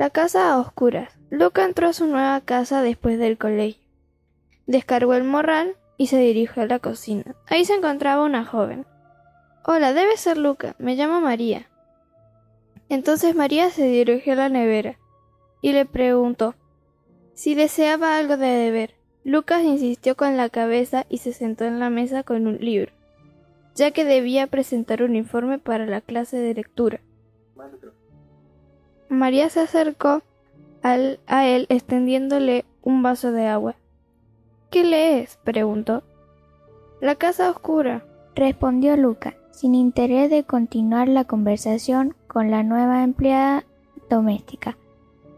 La casa a oscuras. Luca entró a su nueva casa después del colegio. Descargó el morral y se dirigió a la cocina. Ahí se encontraba una joven. Hola, debe ser Luca. Me llamo María. Entonces María se dirigió a la nevera y le preguntó si deseaba algo de beber. Lucas insistió con la cabeza y se sentó en la mesa con un libro, ya que debía presentar un informe para la clase de lectura. María se acercó al, a él extendiéndole un vaso de agua. ¿Qué lees? preguntó. La casa oscura, respondió Lucas, sin interés de continuar la conversación con la nueva empleada doméstica.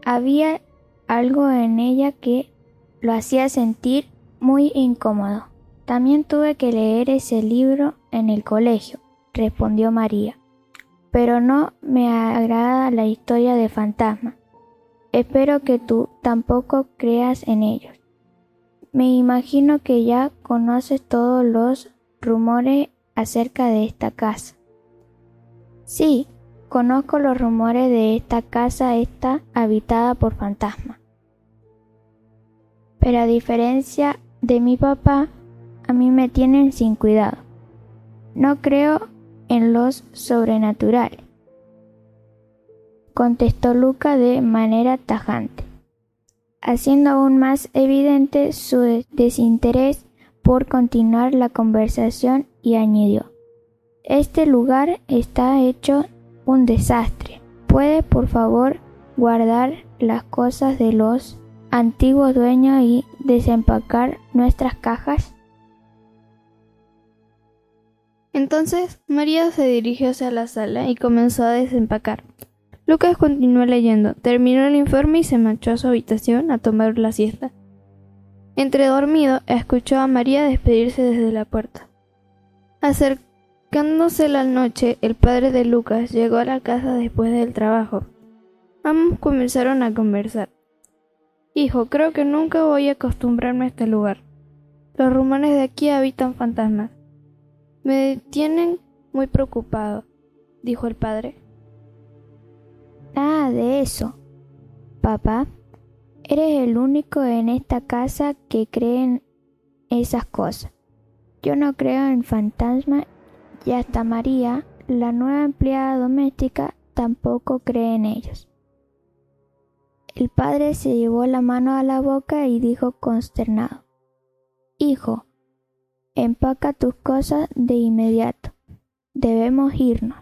Había algo en ella que lo hacía sentir muy incómodo. También tuve que leer ese libro en el colegio, respondió María. Pero no me agrada la historia de fantasmas. Espero que tú tampoco creas en ellos. Me imagino que ya conoces todos los rumores acerca de esta casa. Sí, conozco los rumores de esta casa está habitada por fantasmas. Pero a diferencia de mi papá, a mí me tienen sin cuidado. No creo en los sobrenatural, contestó Luca de manera tajante, haciendo aún más evidente su desinterés por continuar la conversación y añadió Este lugar está hecho un desastre. ¿Puede por favor guardar las cosas de los antiguos dueños y desempacar nuestras cajas? Entonces María se dirigió hacia la sala y comenzó a desempacar. Lucas continuó leyendo, terminó el informe y se marchó a su habitación a tomar la siesta. Entre dormido, escuchó a María despedirse desde la puerta. Acercándose la noche, el padre de Lucas llegó a la casa después del trabajo. Ambos comenzaron a conversar. Hijo, creo que nunca voy a acostumbrarme a este lugar. Los rumores de aquí habitan fantasmas. Me tienen muy preocupado, dijo el padre. Nada de eso, papá. Eres el único en esta casa que cree en esas cosas. Yo no creo en fantasmas y hasta María, la nueva empleada doméstica, tampoco cree en ellos. El padre se llevó la mano a la boca y dijo consternado Hijo, empaca tus cosas de inmediato. Debemos irnos.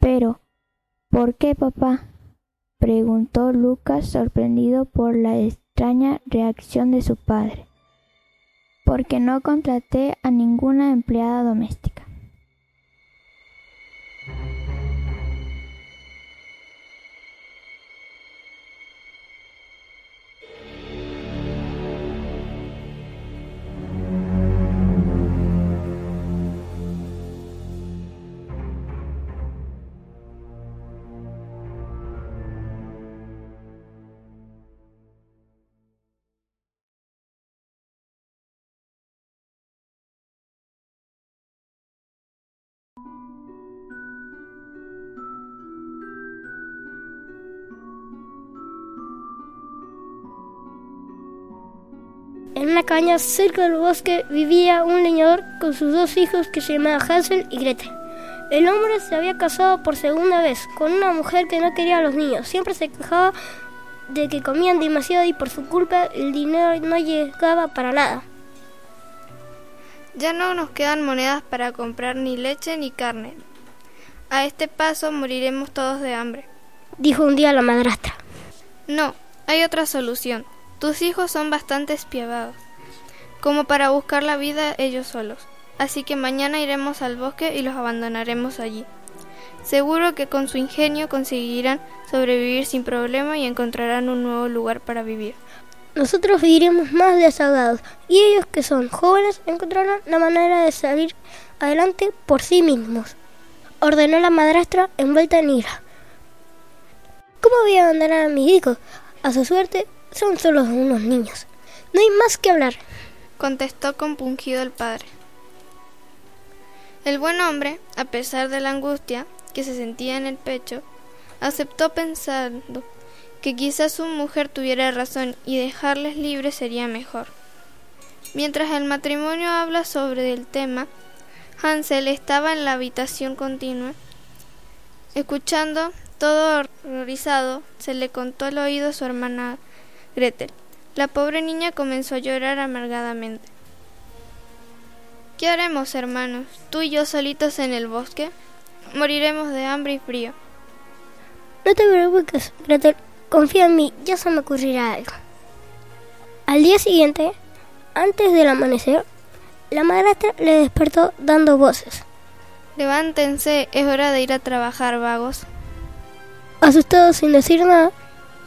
Pero, ¿por qué, papá? preguntó Lucas sorprendido por la extraña reacción de su padre. Porque no contraté a ninguna empleada doméstica. En una caña cerca del bosque vivía un leñador con sus dos hijos que se llamaban Hansel y Gretel. El hombre se había casado por segunda vez con una mujer que no quería a los niños. Siempre se quejaba de que comían demasiado y por su culpa el dinero no llegaba para nada. Ya no nos quedan monedas para comprar ni leche ni carne. A este paso moriremos todos de hambre, dijo un día la madrastra. No, hay otra solución. Tus hijos son bastante espiavados, como para buscar la vida ellos solos. Así que mañana iremos al bosque y los abandonaremos allí. Seguro que con su ingenio conseguirán sobrevivir sin problema y encontrarán un nuevo lugar para vivir. Nosotros viviremos más desahogados y ellos que son jóvenes encontrarán la manera de salir adelante por sí mismos. Ordenó la madrastra envuelta en ira. ¿Cómo voy a abandonar a mis hijos? A su suerte son solo unos niños. No hay más que hablar, contestó compungido el padre. El buen hombre, a pesar de la angustia que se sentía en el pecho, aceptó pensando que quizás su mujer tuviera razón y dejarles libres sería mejor. Mientras el matrimonio habla sobre el tema, Hansel estaba en la habitación continua, escuchando, todo horrorizado, se le contó al oído a su hermana Gretel. La pobre niña comenzó a llorar amargadamente. ¿Qué haremos, hermanos? ¿Tú y yo solitos en el bosque? Moriremos de hambre y frío. No te preocupes, Gretel. Confía en mí, ya se me ocurrirá algo. Al día siguiente, antes del amanecer, la madrastra le despertó dando voces. Levántense, es hora de ir a trabajar, vagos. Asustados sin decir nada,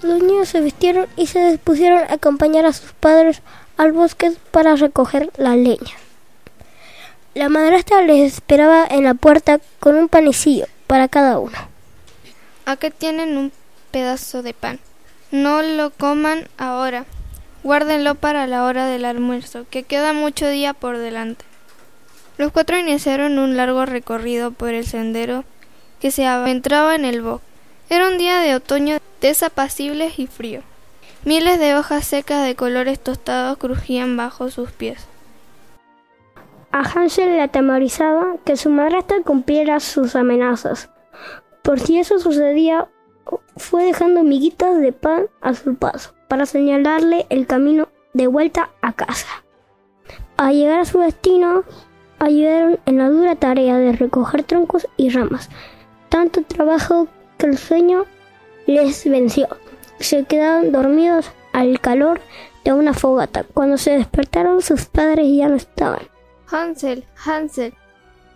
los niños se vistieron y se dispusieron a acompañar a sus padres al bosque para recoger la leña. La madrastra les esperaba en la puerta con un panecillo para cada uno. Acá tienen un pedazo de pan. No lo coman ahora. Guárdenlo para la hora del almuerzo, que queda mucho día por delante. Los cuatro iniciaron un largo recorrido por el sendero que se adentraba en el bosque. Era un día de otoño desapacible y frío. Miles de hojas secas de colores tostados crujían bajo sus pies. A Hansel le atemorizaba que su madrastra cumpliera sus amenazas. Por si eso sucedía, fue dejando miguitas de pan a su paso para señalarle el camino de vuelta a casa. Al llegar a su destino, ayudaron en la dura tarea de recoger troncos y ramas. Tanto trabajo que el sueño les venció. Se quedaron dormidos al calor de una fogata. Cuando se despertaron sus padres ya no estaban. Hansel, Hansel,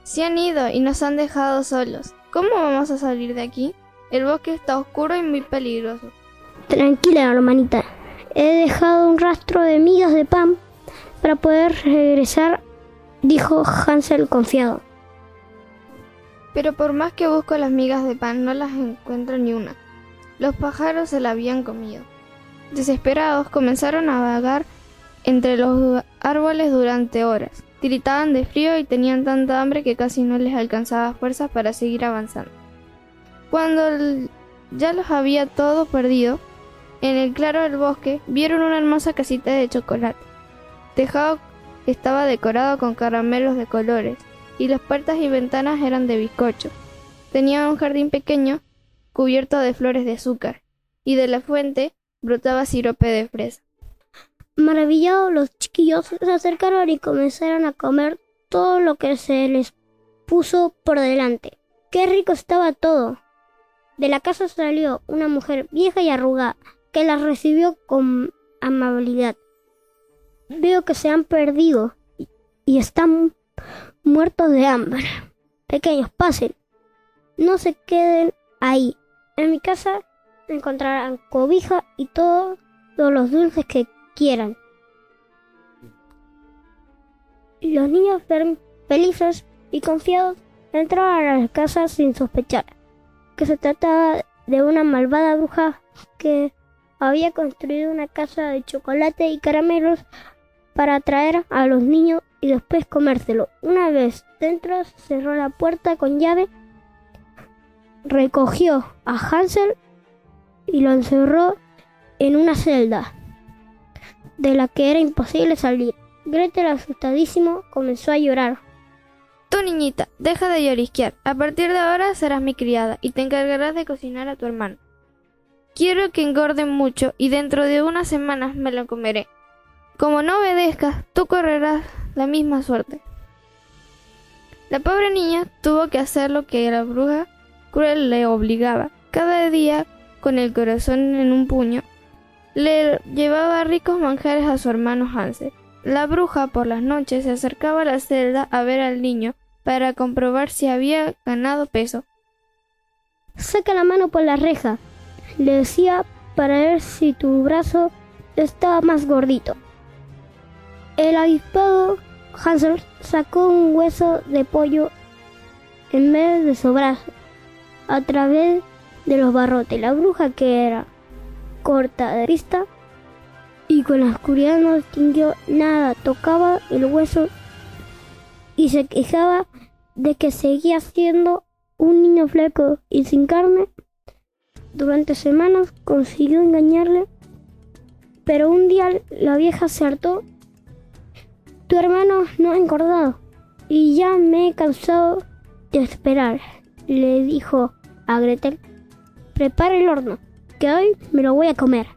se han ido y nos han dejado solos. ¿Cómo vamos a salir de aquí? El bosque está oscuro y muy peligroso. Tranquila, hermanita. He dejado un rastro de migas de pan para poder regresar, dijo Hansel confiado. Pero por más que busco las migas de pan, no las encuentro ni una. Los pájaros se la habían comido. Desesperados, comenzaron a vagar entre los árboles durante horas. Tiritaban de frío y tenían tanta hambre que casi no les alcanzaba fuerzas para seguir avanzando. Cuando ya los había todo perdido, en el claro del bosque vieron una hermosa casita de chocolate. Tejado estaba decorado con caramelos de colores y las puertas y ventanas eran de bizcocho. Tenía un jardín pequeño cubierto de flores de azúcar y de la fuente brotaba sirope de fresa. Maravillados los chiquillos se acercaron y comenzaron a comer todo lo que se les puso por delante. Qué rico estaba todo. De la casa salió una mujer vieja y arrugada que las recibió con amabilidad. Veo que se han perdido y están muertos de hambre. Pequeños, pasen. No se queden ahí. En mi casa encontrarán cobija y todos los dulces que quieran. Los niños felices y confiados entraron a la casa sin sospechar que se trataba de una malvada bruja que había construido una casa de chocolate y caramelos para atraer a los niños y después comérselo. Una vez dentro cerró la puerta con llave, recogió a Hansel y lo encerró en una celda de la que era imposible salir. Gretel, asustadísimo, comenzó a llorar. Tú, niñita, deja de llorisquear. A partir de ahora serás mi criada y te encargarás de cocinar a tu hermano. Quiero que engorde mucho y dentro de unas semanas me lo comeré. Como no obedezcas, tú correrás la misma suerte. La pobre niña tuvo que hacer lo que la bruja cruel le obligaba. Cada día, con el corazón en un puño, le llevaba ricos manjares a su hermano Hansel. La bruja por las noches se acercaba a la celda a ver al niño para comprobar si había ganado peso. Saca la mano por la reja, le decía para ver si tu brazo estaba más gordito. El avispado Hansel sacó un hueso de pollo en medio de su a través de los barrotes. La bruja que era corta de vista y con la oscuridad no distinguió nada. Tocaba el hueso y se quejaba de que seguía siendo un niño fleco y sin carne. Durante semanas consiguió engañarle, pero un día la vieja se hartó. Tu hermano no ha engordado y ya me he cansado de esperar, le dijo a Gretel. Prepara el horno, que hoy me lo voy a comer.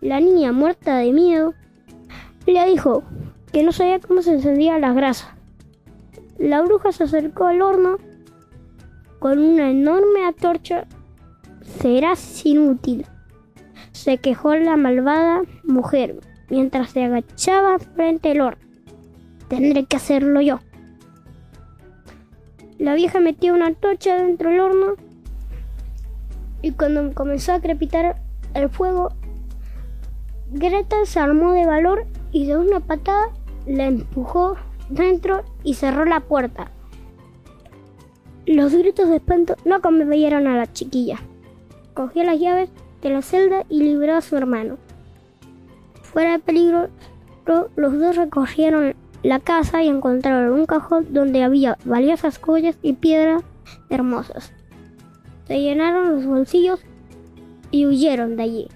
La niña, muerta de miedo, le dijo que no sabía cómo se encendía la grasa. La bruja se acercó al horno con una enorme antorcha. Serás inútil, se quejó la malvada mujer mientras se agachaba frente al horno. Tendré que hacerlo yo. La vieja metió una antorcha dentro del horno y cuando comenzó a crepitar el fuego, Greta se armó de valor y de una patada la empujó dentro y cerró la puerta. Los gritos de espanto no convencieron a la chiquilla. Cogió las llaves de la celda y libró a su hermano. Fuera de peligro, los dos recorrieron la casa y encontraron un cajón donde había valiosas joyas y piedras hermosas. Se llenaron los bolsillos y huyeron de allí.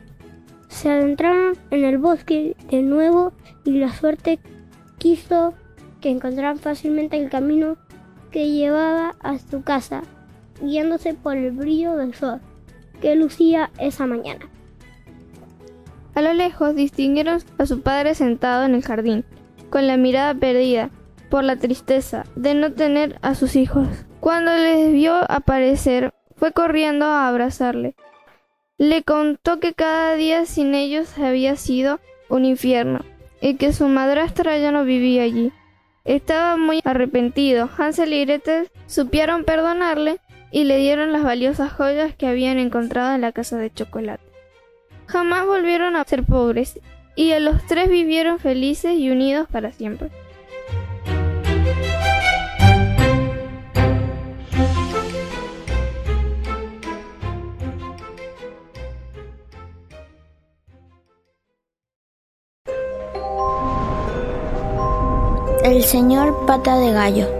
Se adentraron en el bosque de nuevo y la suerte quiso que encontraran fácilmente el camino que llevaba a su casa, guiándose por el brillo del sol que lucía esa mañana. A lo lejos distinguieron a su padre sentado en el jardín, con la mirada perdida por la tristeza de no tener a sus hijos. Cuando les vio aparecer, fue corriendo a abrazarle. Le contó que cada día sin ellos había sido un infierno y que su madrastra ya no vivía allí. Estaba muy arrepentido. Hansel y Gretel supieron perdonarle y le dieron las valiosas joyas que habían encontrado en la casa de chocolate. Jamás volvieron a ser pobres y los tres vivieron felices y unidos para siempre. El señor Pata de Gallo.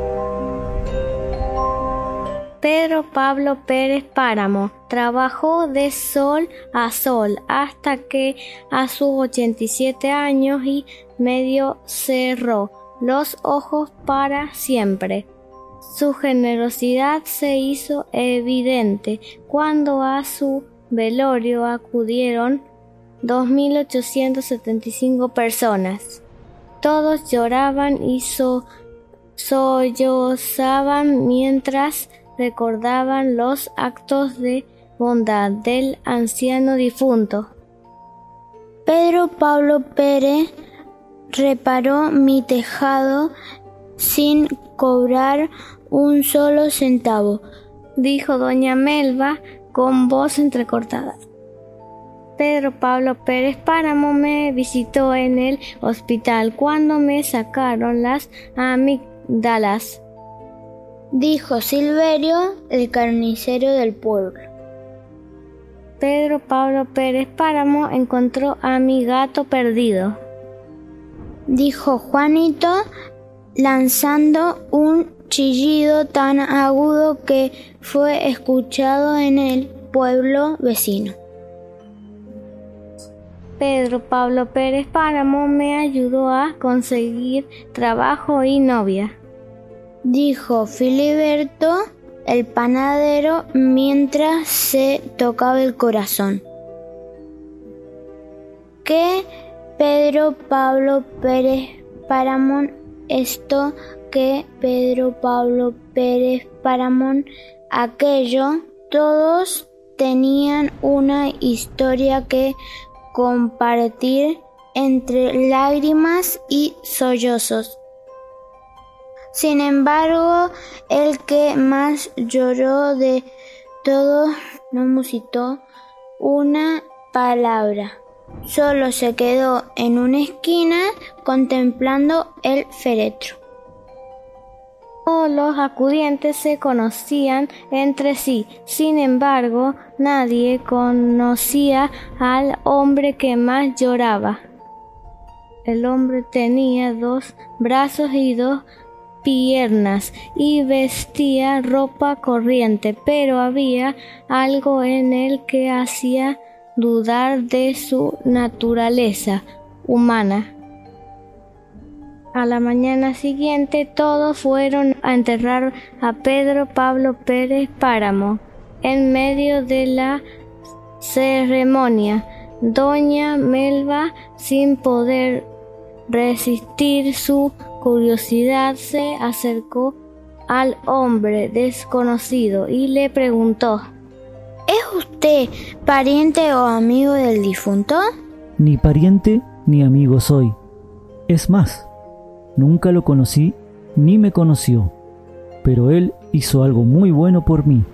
Pedro Pablo Pérez Páramo trabajó de sol a sol hasta que a sus 87 años y medio cerró los ojos para siempre. Su generosidad se hizo evidente cuando a su velorio acudieron 2.875 personas. Todos lloraban y sollozaban mientras recordaban los actos de bondad del anciano difunto. Pedro Pablo Pérez reparó mi tejado sin cobrar un solo centavo, dijo doña Melba con voz entrecortada. Pedro Pablo Pérez Páramo me visitó en el hospital cuando me sacaron las amígdalas, dijo Silverio, el carnicero del pueblo. Pedro Pablo Pérez Páramo encontró a mi gato perdido, dijo Juanito, lanzando un chillido tan agudo que fue escuchado en el pueblo vecino. Pedro Pablo Pérez Páramo me ayudó a conseguir trabajo y novia. Dijo Filiberto el panadero mientras se tocaba el corazón. Que Pedro Pablo Pérez Paramón esto, que Pedro Pablo Pérez Paramón aquello, todos tenían una historia que compartir entre lágrimas y sollozos. Sin embargo, el que más lloró de todos no musitó una palabra. Solo se quedó en una esquina contemplando el féretro. Todos los acudientes se conocían entre sí, sin embargo, nadie conocía al hombre que más lloraba. El hombre tenía dos brazos y dos piernas y vestía ropa corriente, pero había algo en él que hacía dudar de su naturaleza humana. A la mañana siguiente todos fueron a enterrar a Pedro Pablo Pérez Páramo. En medio de la ceremonia, doña Melba, sin poder resistir su curiosidad, se acercó al hombre desconocido y le preguntó ¿Es usted pariente o amigo del difunto? Ni pariente ni amigo soy. Es más, nunca lo conocí ni me conoció, pero él hizo algo muy bueno por mí.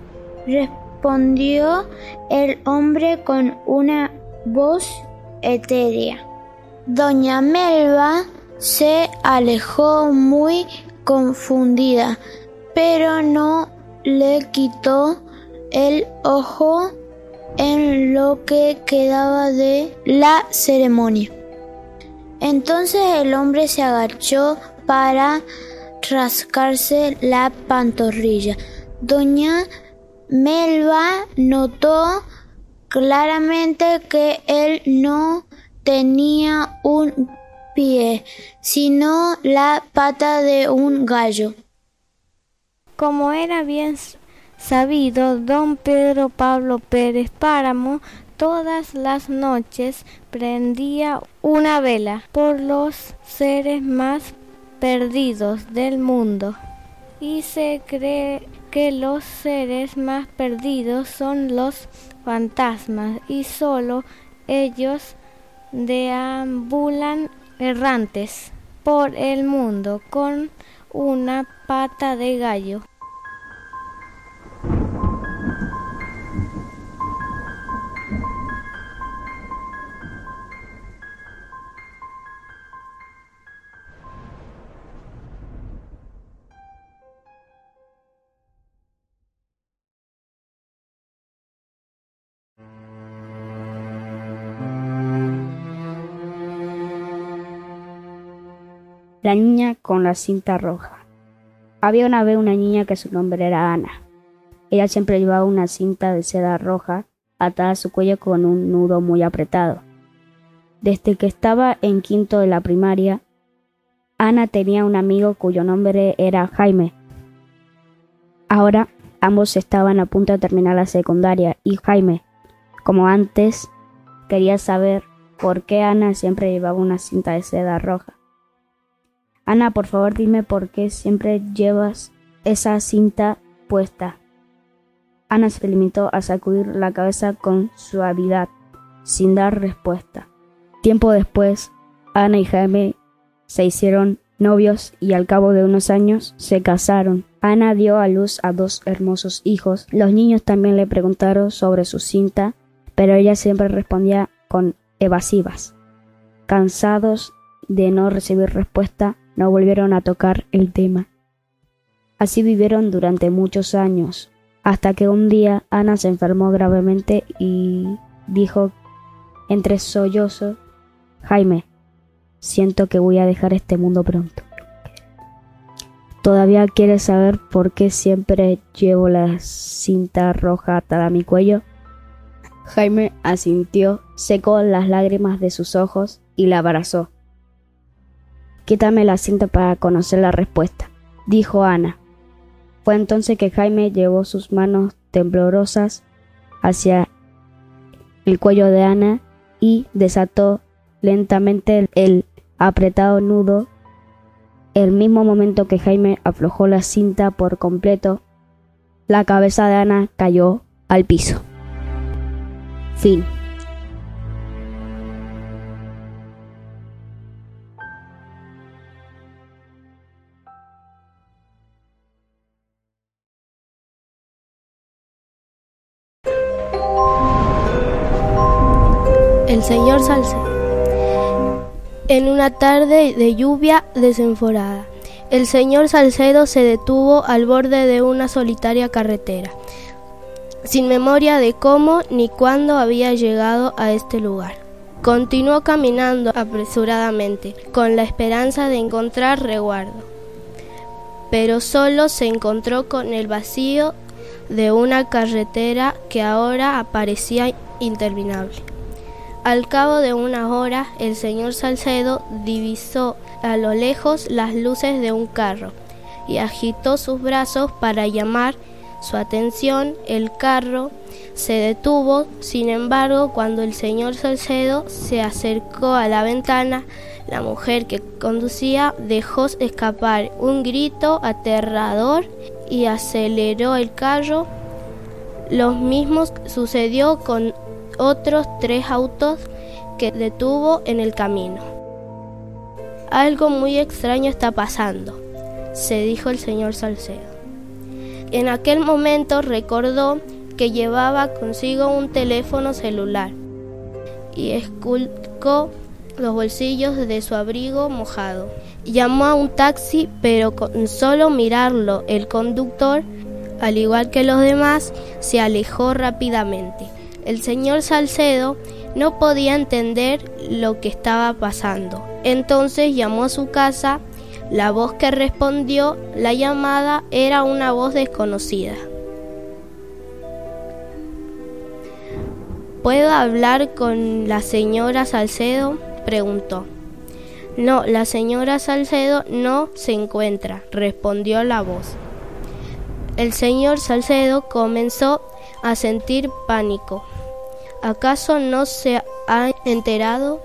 Respondió el hombre con una voz etérea. Doña Melba se alejó muy confundida, pero no le quitó el ojo en lo que quedaba de la ceremonia. Entonces el hombre se agachó para rascarse la pantorrilla. Doña Melba notó claramente que él no tenía un pie, sino la pata de un gallo. Como era bien sabido, don Pedro Pablo Pérez Páramo todas las noches prendía una vela por los seres más perdidos del mundo. Y se cree que los seres más perdidos son los fantasmas y solo ellos deambulan errantes por el mundo con una pata de gallo. La niña con la cinta roja. Había una vez una niña que su nombre era Ana. Ella siempre llevaba una cinta de seda roja atada a su cuello con un nudo muy apretado. Desde que estaba en quinto de la primaria, Ana tenía un amigo cuyo nombre era Jaime. Ahora ambos estaban a punto de terminar la secundaria y Jaime, como antes, quería saber por qué Ana siempre llevaba una cinta de seda roja. Ana, por favor dime por qué siempre llevas esa cinta puesta. Ana se limitó a sacudir la cabeza con suavidad, sin dar respuesta. Tiempo después, Ana y Jaime se hicieron novios y al cabo de unos años se casaron. Ana dio a luz a dos hermosos hijos. Los niños también le preguntaron sobre su cinta, pero ella siempre respondía con evasivas. Cansados de no recibir respuesta, no volvieron a tocar el tema. Así vivieron durante muchos años, hasta que un día Ana se enfermó gravemente y dijo entre sollozos, Jaime, siento que voy a dejar este mundo pronto. ¿Todavía quieres saber por qué siempre llevo la cinta roja atada a mi cuello? Jaime asintió, secó las lágrimas de sus ojos y la abrazó. Quítame la cinta para conocer la respuesta, dijo Ana. Fue entonces que Jaime llevó sus manos temblorosas hacia el cuello de Ana y desató lentamente el apretado nudo. El mismo momento que Jaime aflojó la cinta por completo, la cabeza de Ana cayó al piso. Fin. En una tarde de lluvia desenforada, el señor Salcedo se detuvo al borde de una solitaria carretera, sin memoria de cómo ni cuándo había llegado a este lugar. Continuó caminando apresuradamente, con la esperanza de encontrar reguardo. pero solo se encontró con el vacío de una carretera que ahora parecía interminable. Al cabo de unas horas, el señor Salcedo divisó a lo lejos las luces de un carro y agitó sus brazos para llamar su atención. El carro se detuvo, sin embargo, cuando el señor Salcedo se acercó a la ventana, la mujer que conducía dejó escapar un grito aterrador y aceleró el carro. Lo mismo sucedió con otros tres autos que detuvo en el camino. Algo muy extraño está pasando, se dijo el señor Salcedo. En aquel momento recordó que llevaba consigo un teléfono celular y esculcó los bolsillos de su abrigo mojado. Llamó a un taxi, pero con solo mirarlo, el conductor, al igual que los demás, se alejó rápidamente. El señor Salcedo no podía entender lo que estaba pasando. Entonces llamó a su casa. La voz que respondió la llamada era una voz desconocida. ¿Puedo hablar con la señora Salcedo? preguntó. No, la señora Salcedo no se encuentra, respondió la voz. El señor Salcedo comenzó a sentir pánico. ¿Acaso no se ha enterado?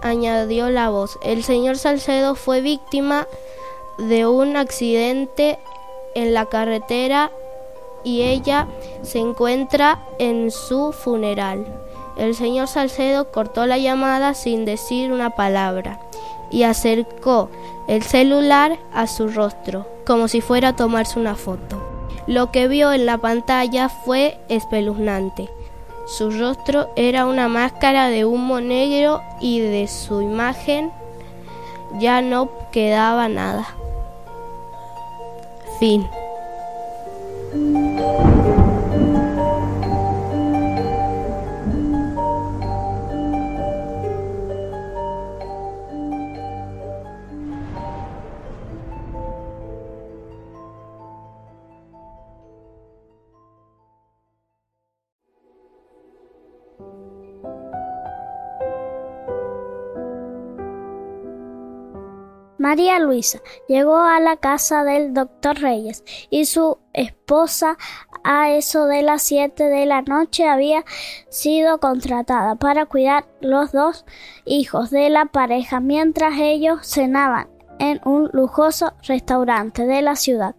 añadió la voz. El señor Salcedo fue víctima de un accidente en la carretera y ella se encuentra en su funeral. El señor Salcedo cortó la llamada sin decir una palabra y acercó el celular a su rostro, como si fuera a tomarse una foto. Lo que vio en la pantalla fue espeluznante. Su rostro era una máscara de humo negro y de su imagen ya no quedaba nada. Fin. María Luisa llegó a la casa del doctor Reyes y su esposa a eso de las siete de la noche había sido contratada para cuidar los dos hijos de la pareja mientras ellos cenaban en un lujoso restaurante de la ciudad.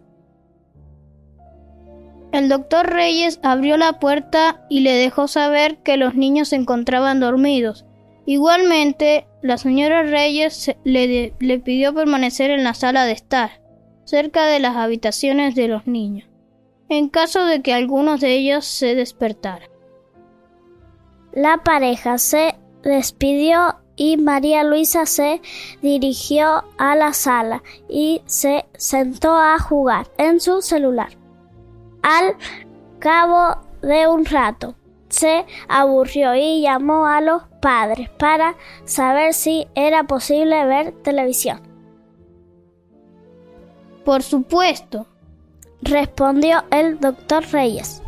El doctor Reyes abrió la puerta y le dejó saber que los niños se encontraban dormidos. Igualmente, la señora Reyes le, pidió permanecer en la sala de estar, cerca de las habitaciones de los niños, en caso de que algunos de ellos se despertara. La pareja se despidió y María Luisa se dirigió a la sala y se sentó a jugar en su celular. Al cabo de un rato, se aburrió y llamó a los padres para saber si era posible ver televisión. Por supuesto, respondió el doctor Reyes.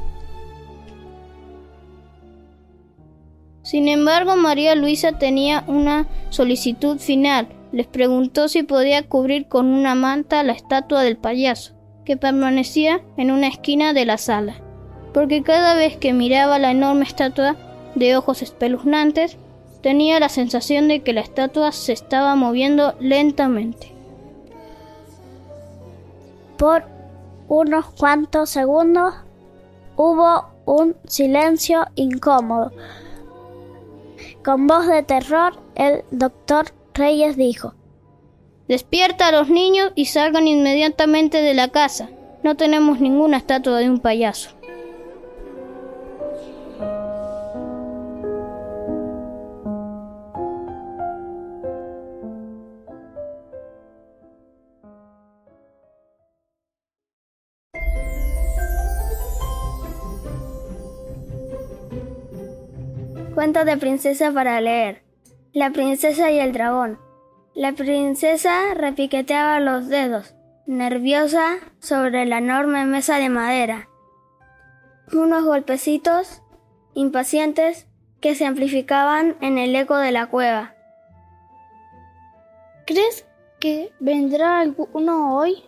Sin embargo, María Luisa tenía una solicitud final. Les preguntó si podía cubrir con una manta la estatua del payaso, que permanecía en una esquina de la sala porque cada vez que miraba la enorme estatua de ojos espeluznantes, tenía la sensación de que la estatua se estaba moviendo lentamente. Por unos cuantos segundos hubo un silencio incómodo. Con voz de terror, el doctor Reyes dijo, Despierta a los niños y salgan inmediatamente de la casa. No tenemos ninguna estatua de un payaso. Cuentos de princesa para leer. La princesa y el dragón. La princesa repiqueteaba los dedos. nerviosa sobre la enorme mesa de madera. Unos golpecitos impacientes que se amplificaban en el eco de la cueva. ¿Crees que vendrá alguno hoy?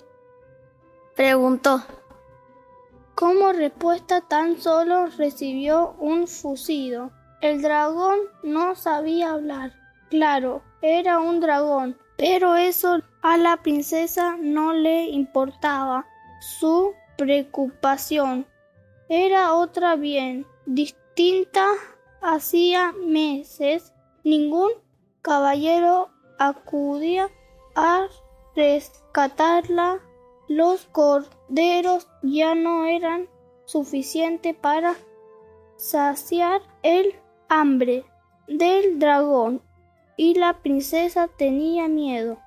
Preguntó. Como respuesta tan solo recibió un fusido. El dragón no sabía hablar. Claro, era un dragón, pero eso a la princesa no le importaba. Su preocupación era otra bien distinta. Hacía meses ningún caballero acudía a rescatarla. Los corderos ya no eran suficientes para saciar el hambre del dragón y la princesa tenía miedo.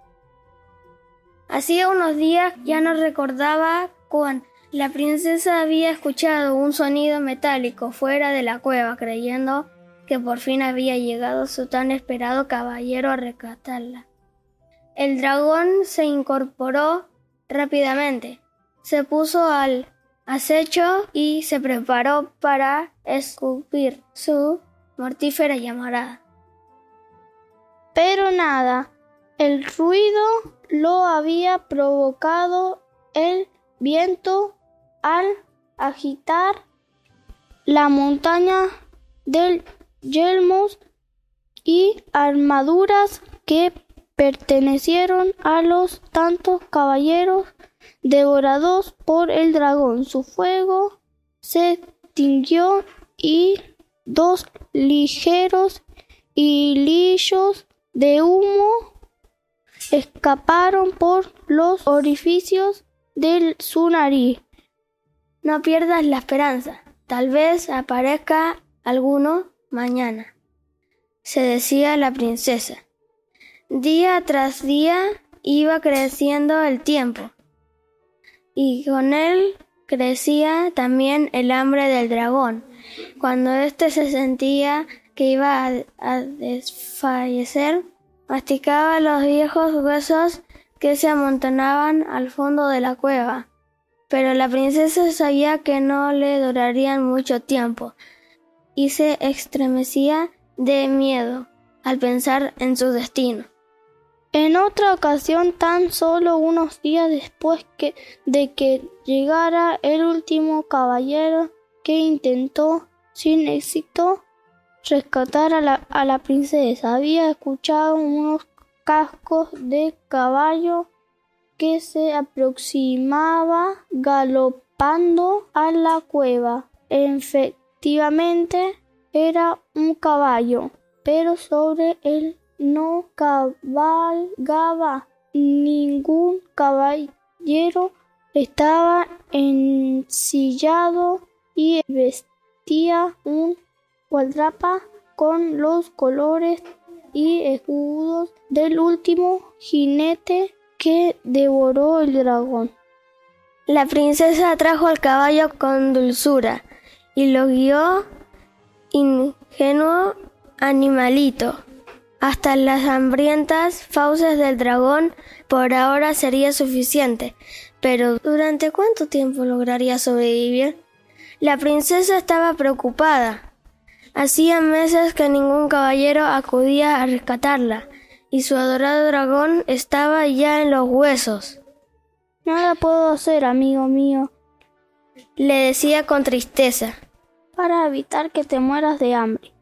Hacía unos días ya no recordaba cuán la princesa había escuchado un sonido metálico fuera de la cueva, creyendo que por fin había llegado su tan esperado caballero a rescatarla. El dragón se incorporó rápidamente, se puso al acecho y se preparó para escupir su mortífera llamarada. Pero nada, el ruido lo había provocado el viento al agitar la montaña del yelmos y armaduras que pertenecieron a los tantos caballeros devorados por el dragón. Su fuego se extinguió y dos ligeros hilillos de humo escaparon por los orificios de su nariz. No pierdas la esperanza. Tal vez aparezca alguno mañana, se decía la princesa. Día tras día iba creciendo el tiempo, y con él crecía también el hambre del dragón. Cuando éste se sentía que iba a, desfallecer, masticaba los viejos huesos que se amontonaban al fondo de la cueva. Pero la princesa sabía que no le durarían mucho tiempo y se estremecía de miedo al pensar en su destino. En otra ocasión, tan solo unos días después de que llegara el último caballero intentó sin éxito rescatar a la, a la princesa, había escuchado unos cascos de caballo que se aproximaba galopando a la cueva. Efectivamente era un caballo, pero sobre él no cabalgaba ningún caballero. Estaba ensillado y vestía un gualdrapa con los colores y escudos del último jinete que devoró el dragón. La princesa trajo al caballo con dulzura y lo guió ingenuo animalito hasta las hambrientas fauces del dragón por ahora sería suficiente. Pero ¿durante cuánto tiempo lograría sobrevivir? La princesa estaba preocupada. Hacía meses que ningún caballero acudía a rescatarla, y su adorado dragón estaba ya en los huesos. Nada puedo hacer, amigo mío, le decía con tristeza. Para evitar que te mueras de hambre.